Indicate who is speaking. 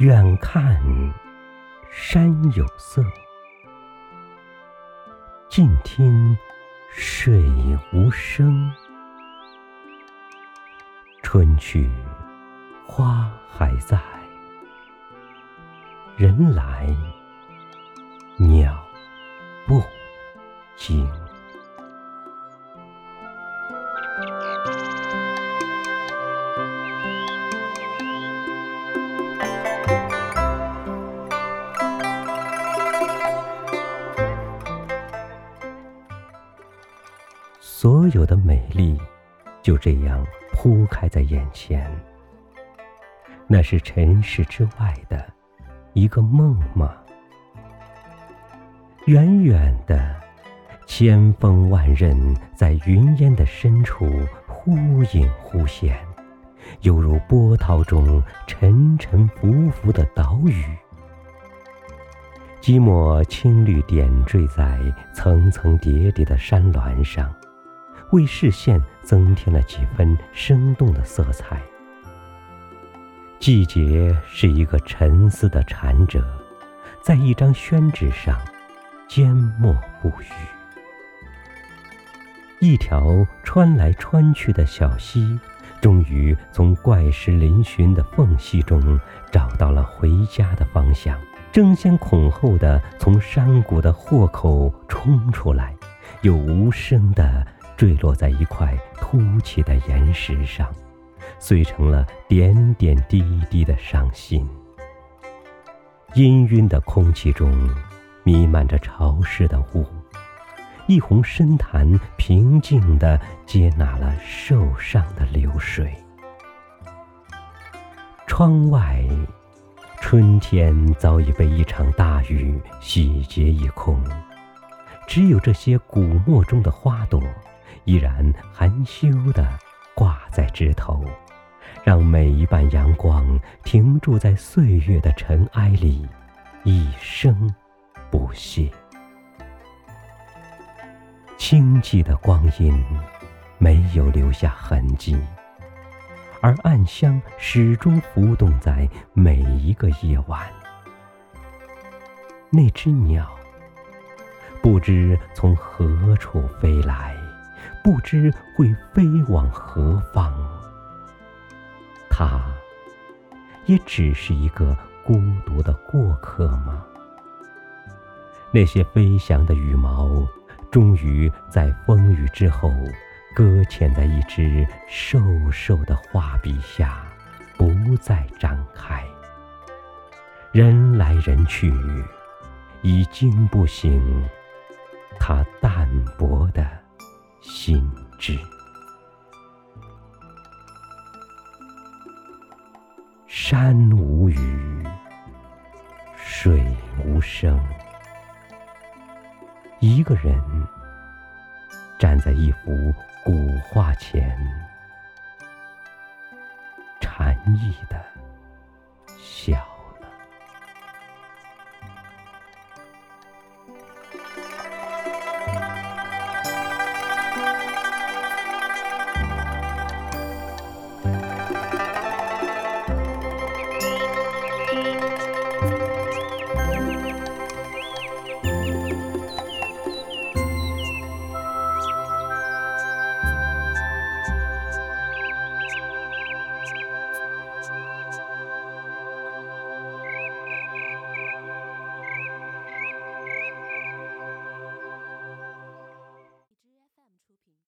Speaker 1: 远看山有色，近听水无声。春去花还在，人来所有的美丽就这样铺开在眼前，那是尘世之外的一个梦吗？远远的，千峰万仞在云烟的深处忽隐忽现，犹如波涛中沉沉浮浮的岛屿。几抹青绿点缀在层层叠叠的山峦上。为视线增添了几分生动的色彩。季节是一个沉思的禅者，在一张宣纸上缄默不语。一条穿来穿去的小溪，终于从怪石嶙峋的缝隙中找到了回家的方向，争先恐后的从山谷的豁口冲出来，又无声的。坠落在一块凸起的岩石上，碎成了点点滴滴的伤心。氤氲的空气中弥漫着潮湿的雾，一泓深潭平静地接纳了受伤的流水。窗外，春天早已被一场大雨洗劫一空，只有这些古墨中的花朵。依然含羞地挂在枝头，让每一瓣阳光停驻在岁月的尘埃里，一生不谢。清寂的光阴没有留下痕迹，而暗香始终浮动在每一个夜晚。那只鸟，不知从何处飞来。不知会飞往何方，它也只是一个孤独的过客吗？那些飞翔的羽毛，终于在风雨之后，搁浅在一只瘦瘦的画笔下，不再展开。人来人去，已经不醒它淡薄的。心知，山无语，水无声。一个人站在一幅古画前，禅意的。